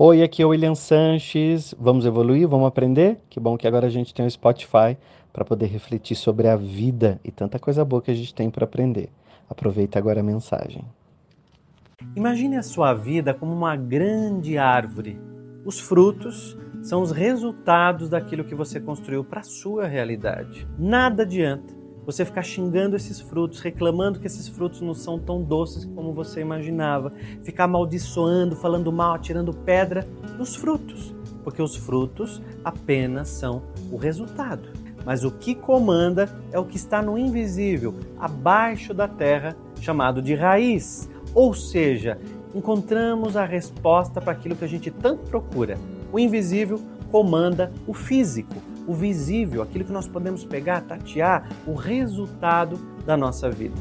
Oi, aqui é o William Sanches. Vamos evoluir? Vamos aprender? Que bom que agora a gente tem o Spotify para poder refletir sobre a vida e tanta coisa boa que a gente tem para aprender. Aproveita agora a mensagem. Imagine a sua vida como uma grande árvore. Os frutos são os resultados daquilo que você construiu para a sua realidade. Nada adianta você ficar xingando esses frutos, reclamando que esses frutos não são tão doces como você imaginava, ficar amaldiçoando, falando mal, tirando pedra dos frutos, porque os frutos apenas são o resultado. Mas o que comanda é o que está no invisível, abaixo da terra, chamado de raiz. Ou seja, encontramos a resposta para aquilo que a gente tanto procura. O invisível comanda o físico, o visível, aquilo que nós podemos pegar, tatear, o resultado da nossa vida.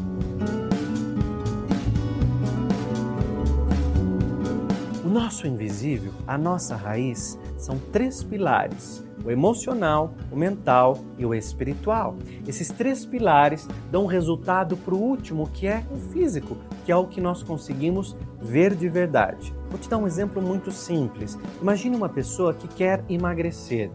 O nosso invisível, a nossa raiz, são três pilares: o emocional, o mental e o espiritual. Esses três pilares dão resultado para o último, que é o físico, que é o que nós conseguimos ver de verdade. Vou te dar um exemplo muito simples. Imagine uma pessoa que quer emagrecer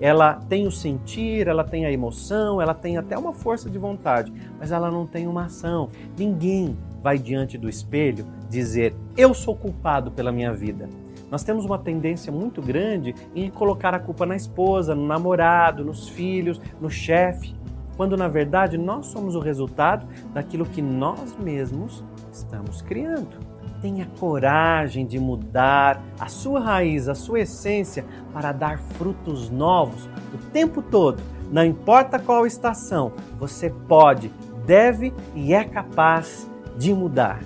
ela tem o sentir, ela tem a emoção, ela tem até uma força de vontade, mas ela não tem uma ação. Ninguém vai diante do espelho dizer: Eu sou culpado pela minha vida. Nós temos uma tendência muito grande em colocar a culpa na esposa, no namorado, nos filhos, no chefe, quando na verdade nós somos o resultado daquilo que nós mesmos estamos criando tenha coragem de mudar a sua raiz, a sua essência, para dar frutos novos o tempo todo. Não importa qual estação, você pode, deve e é capaz de mudar.